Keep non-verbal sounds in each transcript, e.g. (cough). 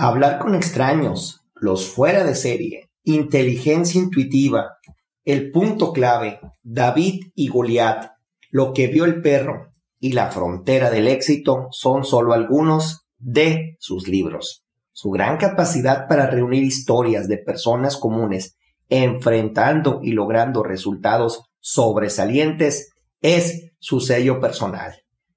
Hablar con extraños, los fuera de serie, inteligencia intuitiva, el punto clave, David y Goliat, lo que vio el perro y la frontera del éxito son solo algunos de sus libros. Su gran capacidad para reunir historias de personas comunes, enfrentando y logrando resultados sobresalientes, es su sello personal.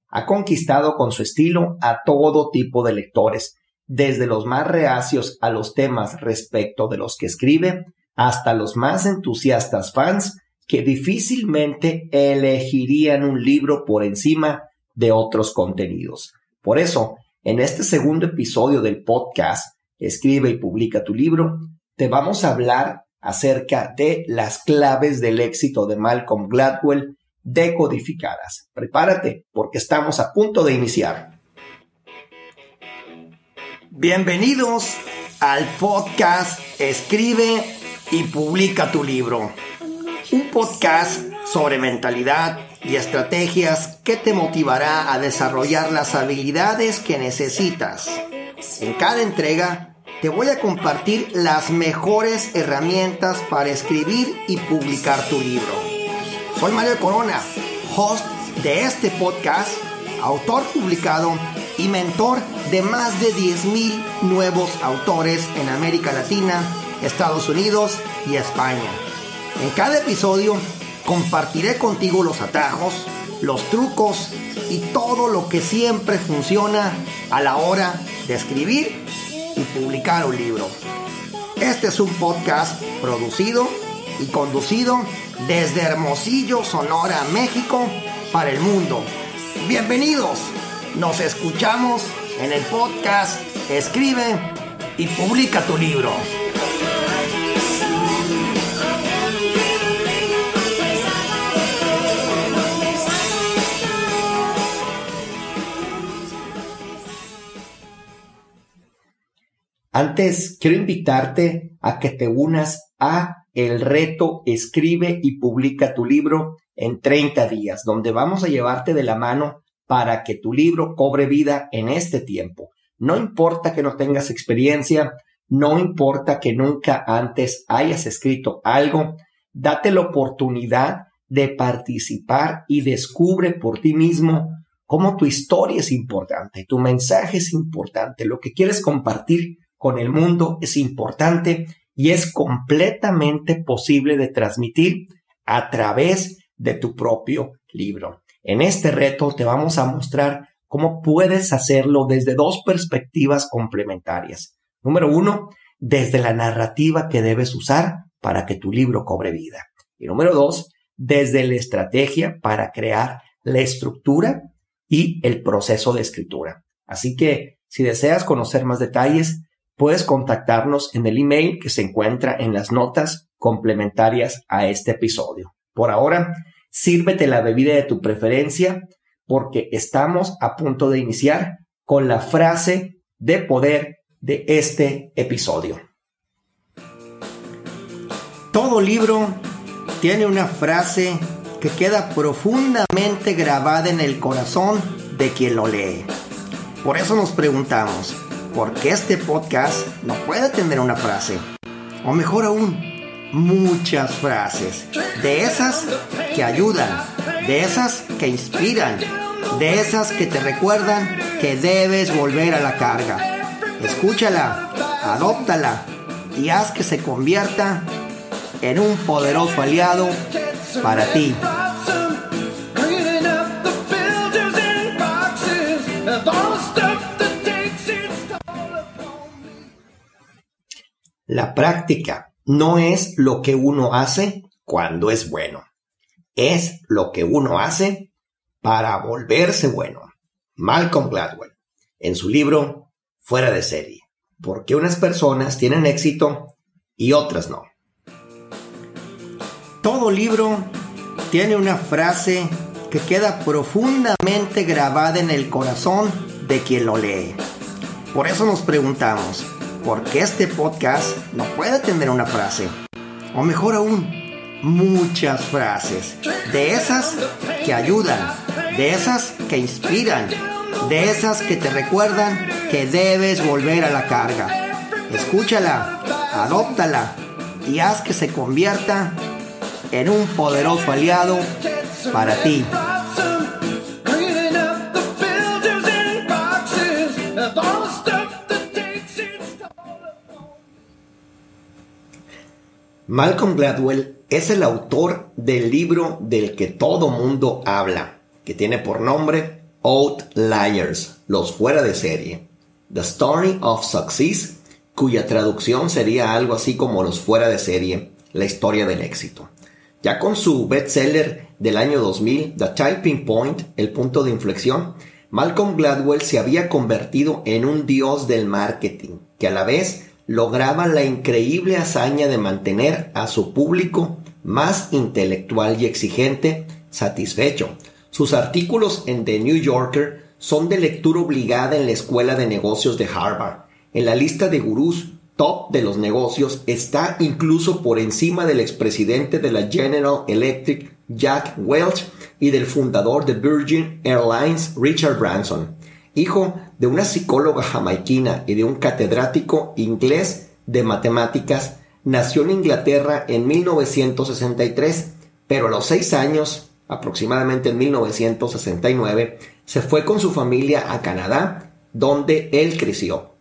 Ha conquistado con su estilo a todo tipo de lectores, desde los más reacios a los temas respecto de los que escribe, hasta los más entusiastas fans que difícilmente elegirían un libro por encima de otros contenidos. Por eso, en este segundo episodio del podcast, Escribe y publica tu libro, te vamos a hablar acerca de las claves del éxito de Malcolm Gladwell decodificadas. Prepárate porque estamos a punto de iniciar. Bienvenidos al podcast Escribe y publica tu libro. Un podcast sobre mentalidad y estrategias que te motivará a desarrollar las habilidades que necesitas. En cada entrega te voy a compartir las mejores herramientas para escribir y publicar tu libro. Soy Mario Corona, host de este podcast, autor publicado y mentor de más de 10.000 nuevos autores en América Latina, Estados Unidos y España. En cada episodio compartiré contigo los atajos, los trucos y todo lo que siempre funciona a la hora de escribir y publicar un libro. Este es un podcast producido y conducido desde Hermosillo, Sonora, México, para el mundo. Bienvenidos. Nos escuchamos en el podcast Escribe y publica tu libro. Antes, quiero invitarte a que te unas a el reto Escribe y publica tu libro en 30 días, donde vamos a llevarte de la mano para que tu libro cobre vida en este tiempo. No importa que no tengas experiencia, no importa que nunca antes hayas escrito algo, date la oportunidad de participar y descubre por ti mismo cómo tu historia es importante, tu mensaje es importante, lo que quieres compartir con el mundo es importante y es completamente posible de transmitir a través de tu propio libro. En este reto te vamos a mostrar cómo puedes hacerlo desde dos perspectivas complementarias. Número uno, desde la narrativa que debes usar para que tu libro cobre vida. Y número dos, desde la estrategia para crear la estructura y el proceso de escritura. Así que si deseas conocer más detalles, puedes contactarnos en el email que se encuentra en las notas complementarias a este episodio. Por ahora, sírvete la bebida de tu preferencia porque estamos a punto de iniciar con la frase de poder de este episodio. Todo libro tiene una frase que queda profundamente grabada en el corazón de quien lo lee. Por eso nos preguntamos, ¿por qué este podcast no puede tener una frase? O mejor aún, muchas frases. De esas que ayudan, de esas que inspiran, de esas que te recuerdan que debes volver a la carga. Escúchala, adóptala y haz que se convierta en un poderoso aliado para ti. La práctica no es lo que uno hace cuando es bueno. Es lo que uno hace para volverse bueno. Malcolm Gladwell, en su libro Fuera de serie. ¿Por qué unas personas tienen éxito y otras no? Todo libro tiene una frase que queda profundamente grabada en el corazón de quien lo lee. Por eso nos preguntamos, porque este podcast no puede tener una frase, o mejor aún, muchas frases, de esas que ayudan, de esas que inspiran, de esas que te recuerdan que debes volver a la carga. Escúchala, adóptala y haz que se convierta en un poderoso aliado para ti. Malcolm Gladwell es el autor del libro del que todo mundo habla, que tiene por nombre Outliers, los fuera de serie. The Story of Success, cuya traducción sería algo así como los fuera de serie, la historia del éxito. Ya con su bestseller del año 2000, The Typing Point, el punto de inflexión, Malcolm Gladwell se había convertido en un dios del marketing, que a la vez lograba la increíble hazaña de mantener a su público más intelectual y exigente satisfecho. Sus artículos en The New Yorker son de lectura obligada en la Escuela de Negocios de Harvard. En la lista de gurús top de los negocios está incluso por encima del expresidente de la General Electric, Jack Welch, y del fundador de Virgin Airlines, Richard Branson hijo de una psicóloga jamaiquina y de un catedrático inglés de matemáticas, nació en Inglaterra en 1963, pero a los seis años, aproximadamente en 1969, se fue con su familia a Canadá, donde él creció.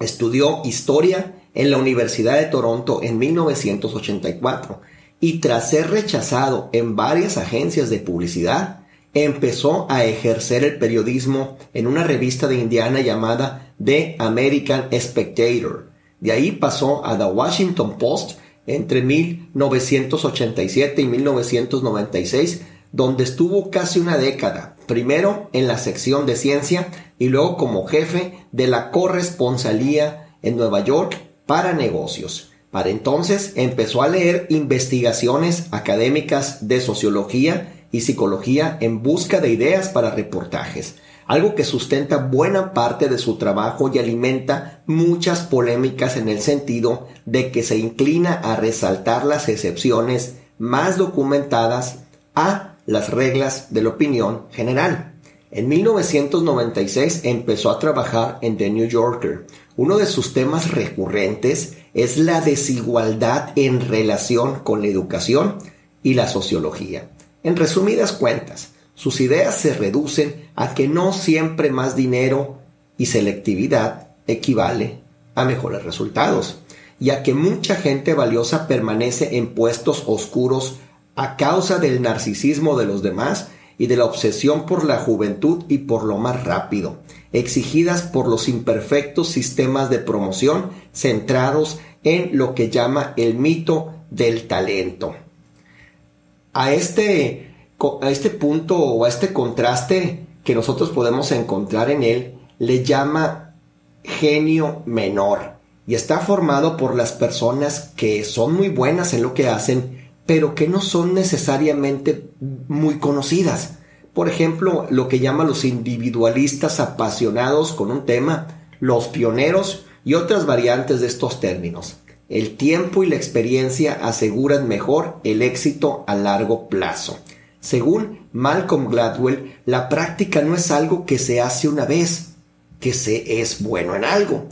Estudió historia en la Universidad de Toronto en 1984 y tras ser rechazado en varias agencias de publicidad, empezó a ejercer el periodismo en una revista de Indiana llamada The American Spectator. De ahí pasó a The Washington Post entre 1987 y 1996, donde estuvo casi una década, primero en la sección de ciencia y luego como jefe de la corresponsalía en Nueva York para negocios. Para entonces empezó a leer investigaciones académicas de sociología y psicología en busca de ideas para reportajes, algo que sustenta buena parte de su trabajo y alimenta muchas polémicas en el sentido de que se inclina a resaltar las excepciones más documentadas a las reglas de la opinión general. En 1996 empezó a trabajar en The New Yorker. Uno de sus temas recurrentes es la desigualdad en relación con la educación y la sociología. En resumidas cuentas, sus ideas se reducen a que no siempre más dinero y selectividad equivale a mejores resultados, y a que mucha gente valiosa permanece en puestos oscuros a causa del narcisismo de los demás y de la obsesión por la juventud y por lo más rápido, exigidas por los imperfectos sistemas de promoción centrados en lo que llama el mito del talento a este, a este punto o a este contraste que nosotros podemos encontrar en él, le llama genio menor y está formado por las personas que son muy buenas en lo que hacen, pero que no son necesariamente muy conocidas. Por ejemplo, lo que llaman los individualistas apasionados con un tema, los pioneros y otras variantes de estos términos. El tiempo y la experiencia aseguran mejor el éxito a largo plazo. Según Malcolm Gladwell, la práctica no es algo que se hace una vez, que se es bueno en algo.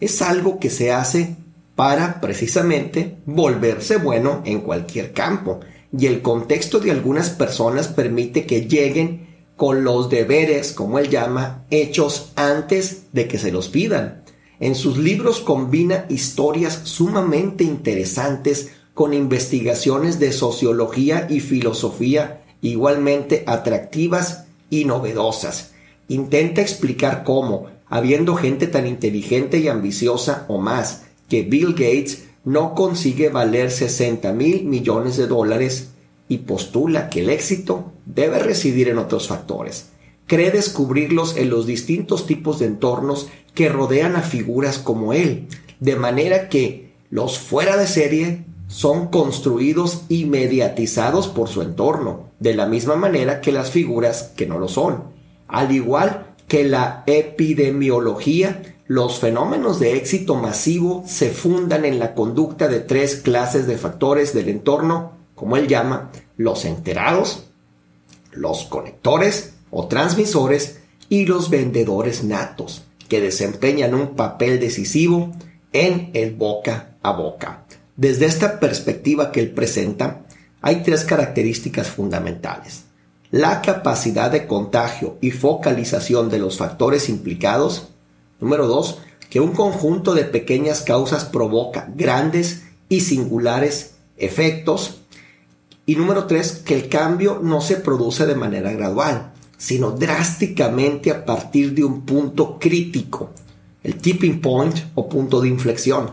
Es algo que se hace para precisamente volverse bueno en cualquier campo. Y el contexto de algunas personas permite que lleguen con los deberes, como él llama, hechos antes de que se los pidan. En sus libros combina historias sumamente interesantes con investigaciones de sociología y filosofía igualmente atractivas y novedosas. Intenta explicar cómo, habiendo gente tan inteligente y ambiciosa o más que Bill Gates, no consigue valer 60 mil millones de dólares y postula que el éxito debe residir en otros factores. Cree descubrirlos en los distintos tipos de entornos que rodean a figuras como él, de manera que los fuera de serie son construidos y mediatizados por su entorno, de la misma manera que las figuras que no lo son. Al igual que la epidemiología, los fenómenos de éxito masivo se fundan en la conducta de tres clases de factores del entorno, como él llama, los enterados, los conectores o transmisores y los vendedores natos. que desempeñan un papel decisivo en el boca a boca. Desde esta perspectiva que él presenta, hay tres características fundamentales. La capacidad de contagio y focalización de los factores implicados. Número dos, que un conjunto de pequeñas causas provoca grandes y singulares efectos. Y número tres, que el cambio no se produce de manera gradual, sino drásticamente a partir de un punto crítico, el tipping point o punto de inflexión,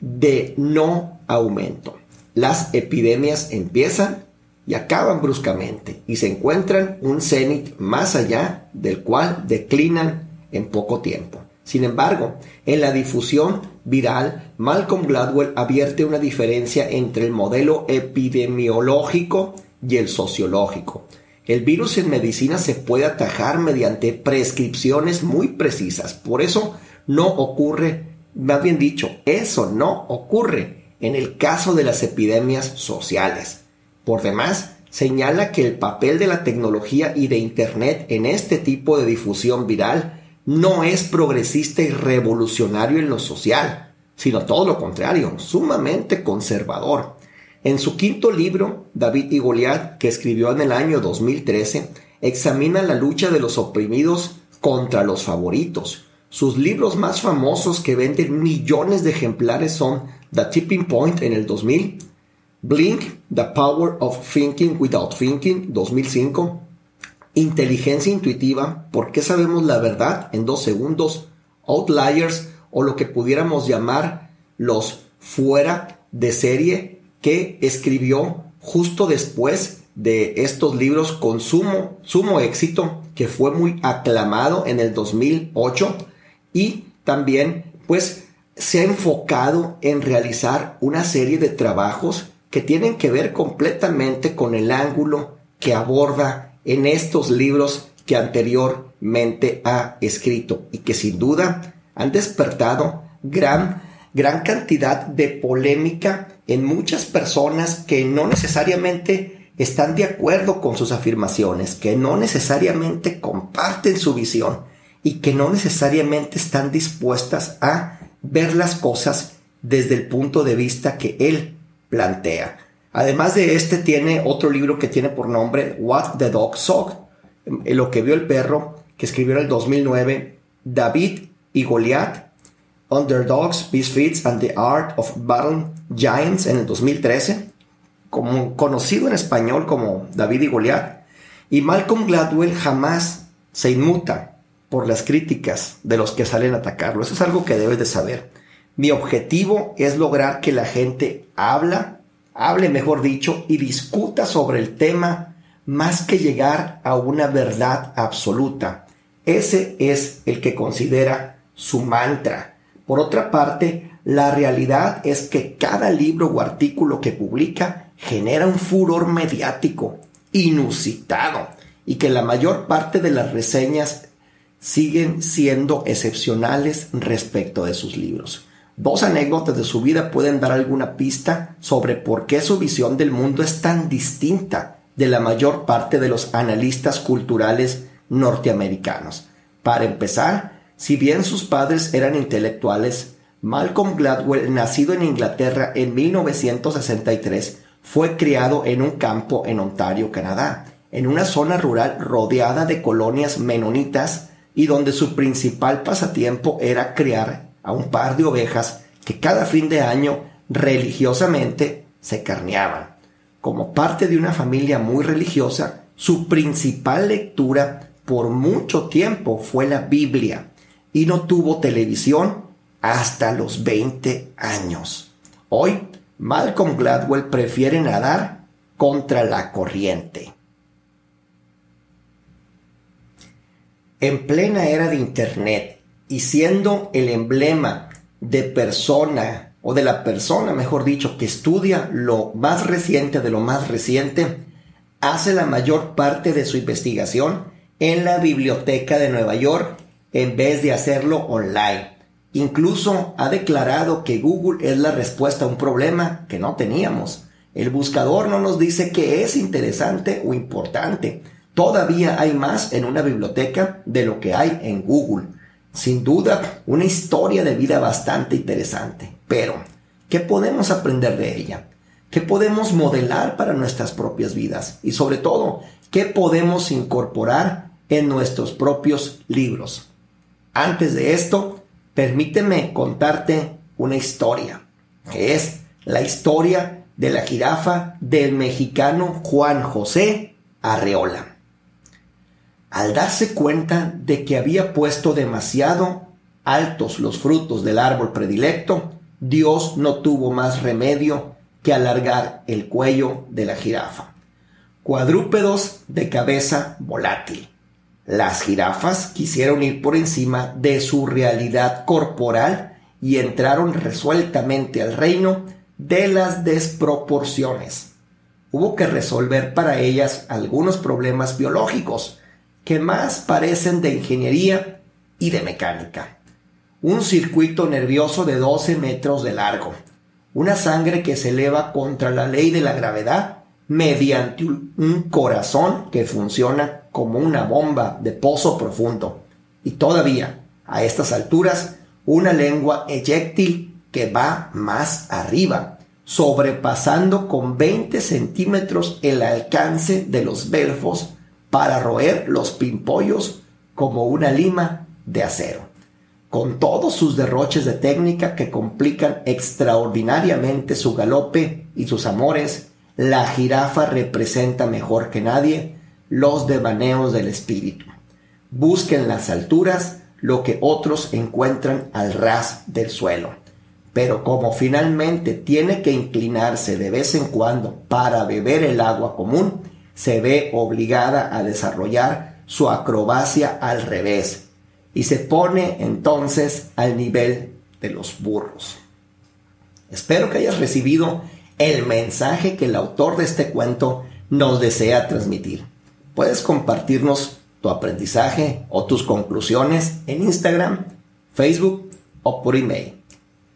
de no aumento. Las epidemias empiezan y acaban bruscamente y se encuentran un cenit más allá del cual declinan en poco tiempo. Sin embargo, en la difusión viral, Malcolm Gladwell advierte una diferencia entre el modelo epidemiológico y el sociológico. El virus en medicina se puede atajar mediante prescripciones muy precisas. Por eso no ocurre, más bien dicho, eso no ocurre en el caso de las epidemias sociales. Por demás, señala que el papel de la tecnología y de Internet en este tipo de difusión viral no es progresista y revolucionario en lo social, sino todo lo contrario, sumamente conservador. En su quinto libro, David y Goliat, que escribió en el año 2013, examina la lucha de los oprimidos contra los favoritos. Sus libros más famosos que venden millones de ejemplares son The Tipping Point en el 2000, Blink, The Power of Thinking Without Thinking 2005, inteligencia intuitiva, ¿por qué sabemos la verdad en dos segundos? Outliers o lo que pudiéramos llamar los fuera de serie que escribió justo después de estos libros con sumo, sumo éxito, que fue muy aclamado en el 2008 y también pues se ha enfocado en realizar una serie de trabajos que tienen que ver completamente con el ángulo que aborda en estos libros que anteriormente ha escrito y que sin duda han despertado gran, gran cantidad de polémica en muchas personas que no necesariamente están de acuerdo con sus afirmaciones, que no necesariamente comparten su visión y que no necesariamente están dispuestas a ver las cosas desde el punto de vista que él plantea. Además de este, tiene otro libro que tiene por nombre What the Dog Saw, eh, lo que vio el perro, que escribió en el 2009 David y Goliath, Underdogs, Misfits and the Art of Battle Giants en el 2013, como, conocido en español como David y Goliath, y Malcolm Gladwell jamás se inmuta por las críticas de los que salen a atacarlo. Eso es algo que debes de saber. Mi objetivo es lograr que la gente habla hable mejor dicho, y discuta sobre el tema más que llegar a una verdad absoluta. Ese es el que considera su mantra. Por otra parte, la realidad es que cada libro o artículo que publica genera un furor mediático inusitado y que la mayor parte de las reseñas siguen siendo excepcionales respecto de sus libros. Dos anécdotas de su vida pueden dar alguna pista sobre por qué su visión del mundo es tan distinta de la mayor parte de los analistas culturales norteamericanos. Para empezar, si bien sus padres eran intelectuales, Malcolm Gladwell, nacido en Inglaterra en 1963, fue criado en un campo en Ontario, Canadá, en una zona rural rodeada de colonias menonitas y donde su principal pasatiempo era criar a un par de ovejas que cada fin de año religiosamente se carneaban. Como parte de una familia muy religiosa, su principal lectura por mucho tiempo fue la Biblia y no tuvo televisión hasta los 20 años. Hoy, Malcolm Gladwell prefiere nadar contra la corriente. En plena era de Internet y siendo el emblema de persona o de la persona, mejor dicho, que estudia lo más reciente de lo más reciente, hace la mayor parte de su investigación en la biblioteca de Nueva York en vez de hacerlo online. Incluso ha declarado que Google es la respuesta a un problema que no teníamos. El buscador no nos dice que es interesante o importante. Todavía hay más en una biblioteca de lo que hay en Google. Sin duda, una historia de vida bastante interesante. Pero, ¿qué podemos aprender de ella? ¿Qué podemos modelar para nuestras propias vidas? Y sobre todo, ¿qué podemos incorporar en nuestros propios libros? Antes de esto, permíteme contarte una historia, que es la historia de la jirafa del mexicano Juan José Arreola. Al darse cuenta de que había puesto demasiado altos los frutos del árbol predilecto, Dios no tuvo más remedio que alargar el cuello de la jirafa. Cuadrúpedos de cabeza volátil. Las jirafas quisieron ir por encima de su realidad corporal y entraron resueltamente al reino de las desproporciones. Hubo que resolver para ellas algunos problemas biológicos que más parecen de ingeniería y de mecánica. Un circuito nervioso de 12 metros de largo, una sangre que se eleva contra la ley de la gravedad mediante un corazón que funciona como una bomba de pozo profundo. Y todavía, a estas alturas, una lengua eyectil que va más arriba, sobrepasando con 20 centímetros el alcance de los belfos para roer los pimpollos como una lima de acero con todos sus derroches de técnica que complican extraordinariamente su galope y sus amores, la jirafa representa mejor que nadie los devaneos del espíritu. Busca en las alturas lo que otros encuentran al ras del suelo. Pero como finalmente tiene que inclinarse de vez en cuando para beber el agua común, se ve obligada a desarrollar su acrobacia al revés, y se pone entonces al nivel de los burros. Espero que hayas recibido el mensaje que el autor de este cuento nos desea transmitir. Puedes compartirnos tu aprendizaje o tus conclusiones en Instagram, Facebook o por email.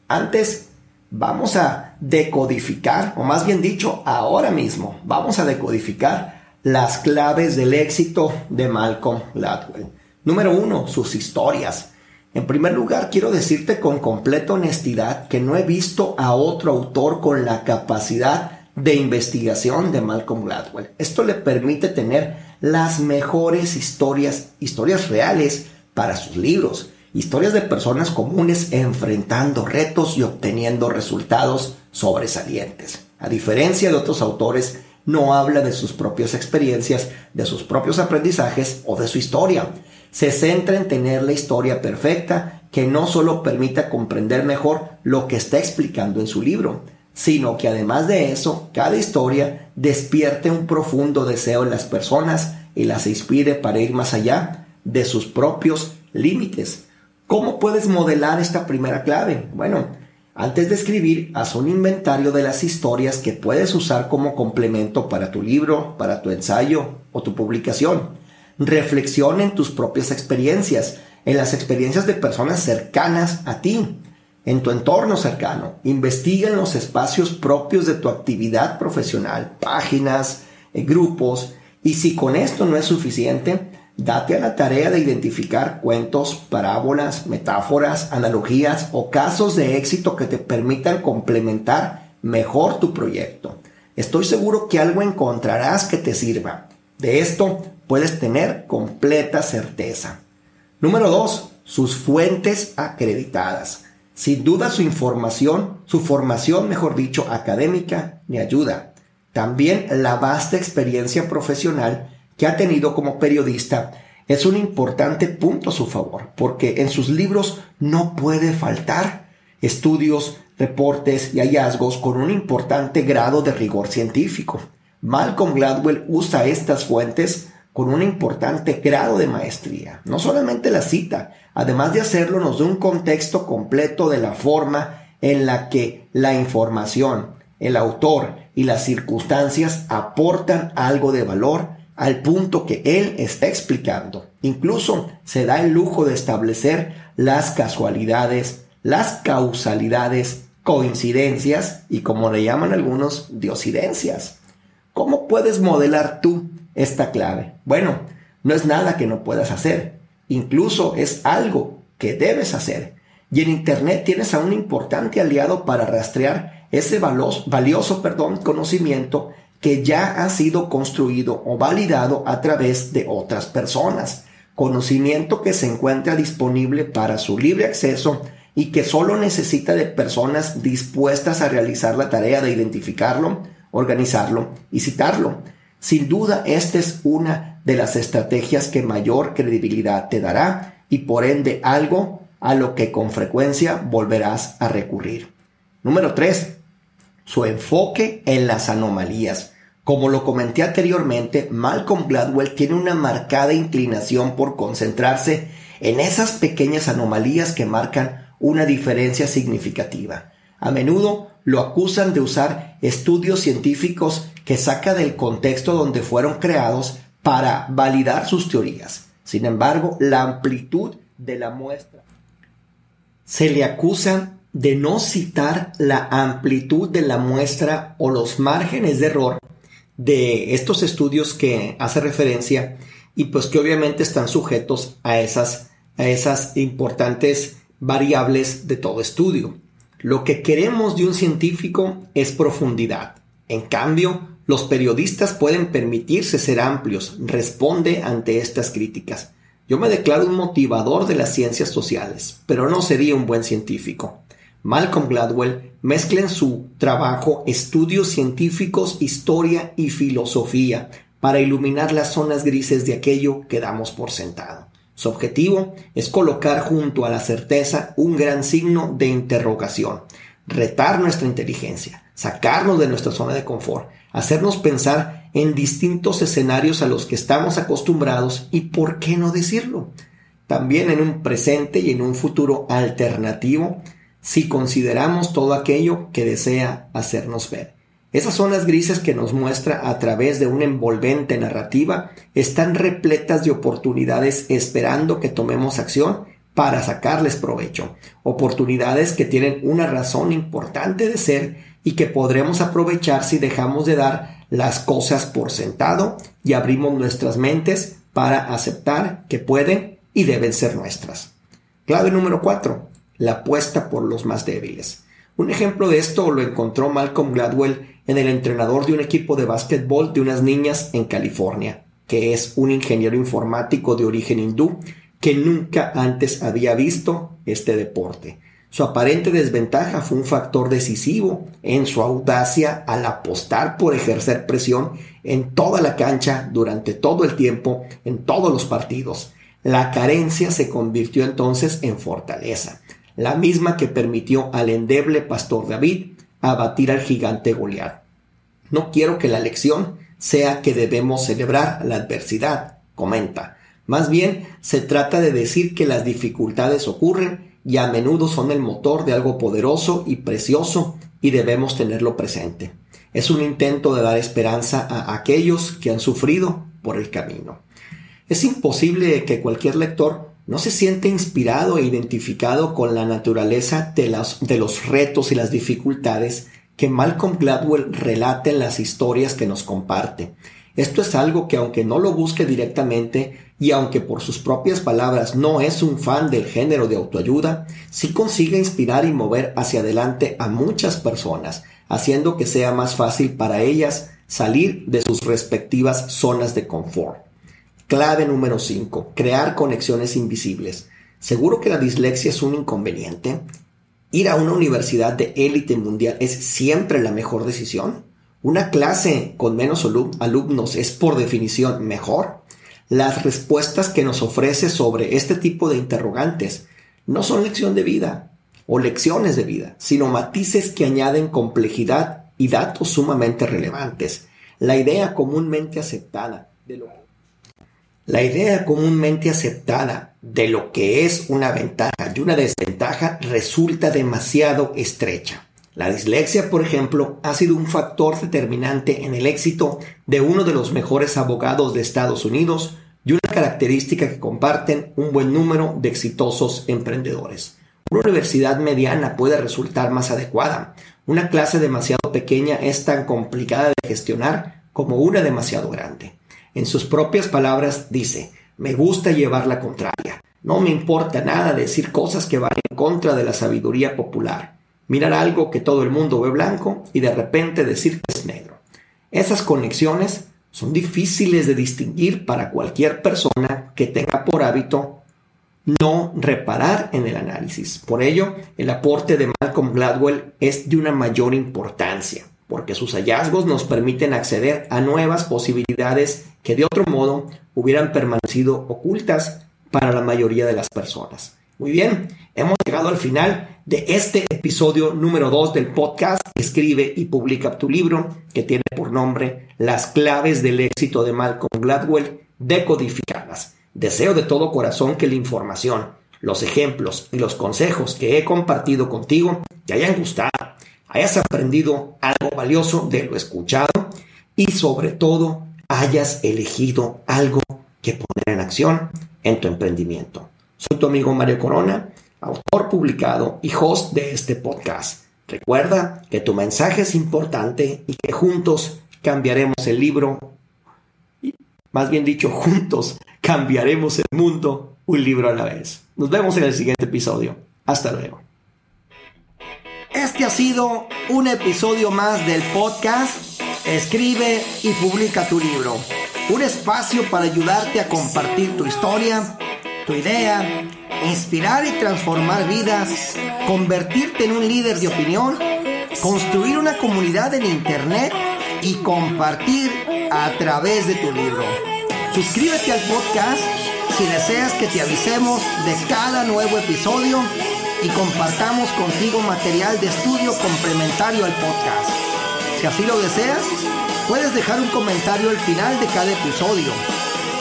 Antes, vamos a decodificar, o más bien dicho, ahora mismo, vamos a decodificar las claves del éxito de Malcolm Gladwell. Número uno, sus historias. En primer lugar, quiero decirte con completa honestidad que no he visto a otro autor con la capacidad de investigación de Malcolm Gladwell. Esto le permite tener las mejores historias, historias reales para sus libros, historias de personas comunes enfrentando retos y obteniendo resultados sobresalientes. A diferencia de otros autores, no habla de sus propias experiencias, de sus propios aprendizajes o de su historia se centra en tener la historia perfecta que no solo permita comprender mejor lo que está explicando en su libro, sino que además de eso, cada historia despierte un profundo deseo en las personas y las inspire para ir más allá de sus propios límites. ¿Cómo puedes modelar esta primera clave? Bueno, antes de escribir, haz un inventario de las historias que puedes usar como complemento para tu libro, para tu ensayo o tu publicación. Reflexiona en tus propias experiencias, en las experiencias de personas cercanas a ti, en tu entorno cercano. Investiga en los espacios propios de tu actividad profesional, páginas, eh, grupos, y si con esto no es suficiente, date a la tarea de identificar cuentos, parábolas, metáforas, analogías o casos de éxito que te permitan complementar mejor tu proyecto. Estoy seguro que algo encontrarás que te sirva. De esto puedes tener completa certeza. Número dos, sus fuentes acreditadas. Sin duda su información, su formación, mejor dicho, académica, me ayuda. También la vasta experiencia profesional que ha tenido como periodista es un importante punto a su favor, porque en sus libros no puede faltar estudios, reportes y hallazgos con un importante grado de rigor científico. Malcolm Gladwell usa estas fuentes con un importante grado de maestría. No solamente la cita, además de hacerlo nos da un contexto completo de la forma en la que la información, el autor y las circunstancias aportan algo de valor al punto que él está explicando. Incluso se da el lujo de establecer las casualidades, las causalidades, coincidencias y como le llaman algunos, diosidencias. ¿Cómo puedes modelar tú esta clave? Bueno, no es nada que no puedas hacer. Incluso es algo que debes hacer. Y en Internet tienes a un importante aliado para rastrear ese valioso, perdón, conocimiento que ya ha sido construido o validado a través de otras personas. Conocimiento que se encuentra disponible para su libre acceso y que solo necesita de personas dispuestas a realizar la tarea de identificarlo, organizarlo y citarlo. Sin duda, esta es una de las estrategias que mayor credibilidad te dará y por ende algo a lo que con frecuencia volverás a recurrir. Número 3. Su enfoque en las anomalías. Como lo comenté anteriormente, Malcolm Gladwell tiene una marcada inclinación por concentrarse en esas pequeñas anomalías que marcan una diferencia significativa. A menudo lo acusan de usar estudios científicos que saca del contexto donde fueron creados para validar sus teorías. Sin embargo, la amplitud de la muestra se le acusa de no citar la amplitud de la muestra o los márgenes de error de estos estudios que hace referencia y pues que obviamente están sujetos a esas, a esas importantes variables de todo estudio. Lo que queremos de un científico es profundidad. En cambio, los periodistas pueden permitirse ser amplios, responde ante estas críticas. Yo me declaro un motivador de las ciencias sociales, pero no sería un buen científico. Malcolm Gladwell mezcla en su trabajo estudios científicos, historia y filosofía para iluminar las zonas grises de aquello que damos por sentado. Su objetivo es colocar junto a la certeza un gran signo de interrogación, retar nuestra inteligencia, sacarnos de nuestra zona de confort, hacernos pensar en distintos escenarios a los que estamos acostumbrados y, ¿por qué no decirlo? También en un presente y en un futuro alternativo si consideramos todo aquello que desea hacernos ver. Esas zonas grises que nos muestra a través de una envolvente narrativa están repletas de oportunidades esperando que tomemos acción para sacarles provecho. Oportunidades que tienen una razón importante de ser y que podremos aprovechar si dejamos de dar las cosas por sentado y abrimos nuestras mentes para aceptar que pueden y deben ser nuestras. Clave número 4. La apuesta por los más débiles. Un ejemplo de esto lo encontró Malcolm Gladwell en el entrenador de un equipo de básquetbol de unas niñas en California, que es un ingeniero informático de origen hindú que nunca antes había visto este deporte. Su aparente desventaja fue un factor decisivo en su audacia al apostar por ejercer presión en toda la cancha durante todo el tiempo, en todos los partidos. La carencia se convirtió entonces en fortaleza, la misma que permitió al endeble pastor David abatir al gigante Goliat. No quiero que la lección sea que debemos celebrar la adversidad, comenta. Más bien se trata de decir que las dificultades ocurren y a menudo son el motor de algo poderoso y precioso y debemos tenerlo presente. Es un intento de dar esperanza a aquellos que han sufrido por el camino. Es imposible que cualquier lector no se siente inspirado e identificado con la naturaleza de, de los retos y las dificultades que Malcolm Gladwell relata en las historias que nos comparte. Esto es algo que aunque no lo busque directamente y aunque por sus propias palabras no es un fan del género de autoayuda, sí consigue inspirar y mover hacia adelante a muchas personas, haciendo que sea más fácil para ellas salir de sus respectivas zonas de confort. Clave número 5. Crear conexiones invisibles. ¿Seguro que la dislexia es un inconveniente? ir a una universidad de élite mundial es siempre la mejor decisión. Una clase con menos alumnos es por definición mejor. Las respuestas que nos ofrece sobre este tipo de interrogantes no son lección de vida o lecciones de vida, sino matices que añaden complejidad y datos sumamente relevantes. La idea comúnmente aceptada de lo la idea comúnmente aceptada de lo que es una ventaja y una desventaja resulta demasiado estrecha. La dislexia, por ejemplo, ha sido un factor determinante en el éxito de uno de los mejores abogados de Estados Unidos y una característica que comparten un buen número de exitosos emprendedores. Una universidad mediana puede resultar más adecuada. Una clase demasiado pequeña es tan complicada de gestionar como una demasiado grande. En sus propias palabras dice, me gusta llevar la contraria. No me importa nada decir cosas que van en contra de la sabiduría popular. Mirar algo que todo el mundo ve blanco y de repente decir que es negro. Esas conexiones son difíciles de distinguir para cualquier persona que tenga por hábito no reparar en el análisis. Por ello, el aporte de Malcolm Gladwell es de una mayor importancia, porque sus hallazgos nos permiten acceder a nuevas posibilidades que de otro modo hubieran permanecido ocultas para la mayoría de las personas. Muy bien, hemos llegado al final de este episodio número 2 del podcast Escribe y publica tu libro que tiene por nombre Las claves del éxito de Malcolm Gladwell decodificadas. Deseo de todo corazón que la información, los ejemplos y los consejos que he compartido contigo te hayan gustado, hayas aprendido algo valioso de lo escuchado y sobre todo hayas elegido algo que poner en acción en tu emprendimiento. Soy tu amigo Mario Corona, autor publicado y host de este podcast. Recuerda que tu mensaje es importante y que juntos cambiaremos el libro, más bien dicho, (laughs) juntos cambiaremos el mundo un libro a la vez. Nos vemos en el siguiente episodio. Hasta luego. Este ha sido un episodio más del podcast Escribe y publica tu libro. Un espacio para ayudarte a compartir tu historia, tu idea, inspirar y transformar vidas, convertirte en un líder de opinión, construir una comunidad en Internet y compartir a través de tu libro. Suscríbete al podcast si deseas que te avisemos de cada nuevo episodio y compartamos contigo material de estudio complementario al podcast. Si así lo deseas, puedes dejar un comentario al final de cada episodio.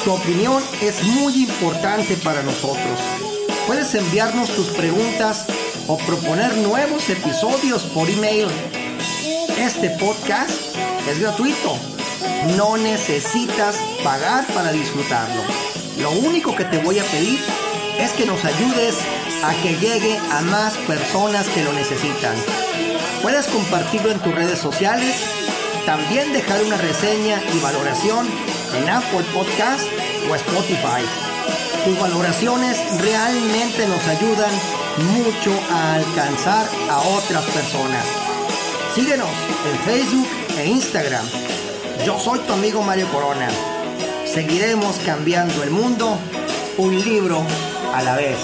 Tu opinión es muy importante para nosotros. Puedes enviarnos tus preguntas o proponer nuevos episodios por email. Este podcast es gratuito no necesitas pagar para disfrutarlo. Lo único que te voy a pedir es que nos ayudes a que llegue a más personas que lo necesitan. Puedes compartirlo en tus redes sociales, también dejar una reseña y valoración en Apple Podcast o Spotify. Tus valoraciones realmente nos ayudan mucho a alcanzar a otras personas. Síguenos en Facebook e Instagram yo soy tu amigo Mario Corona. Seguiremos cambiando el mundo un libro a la vez.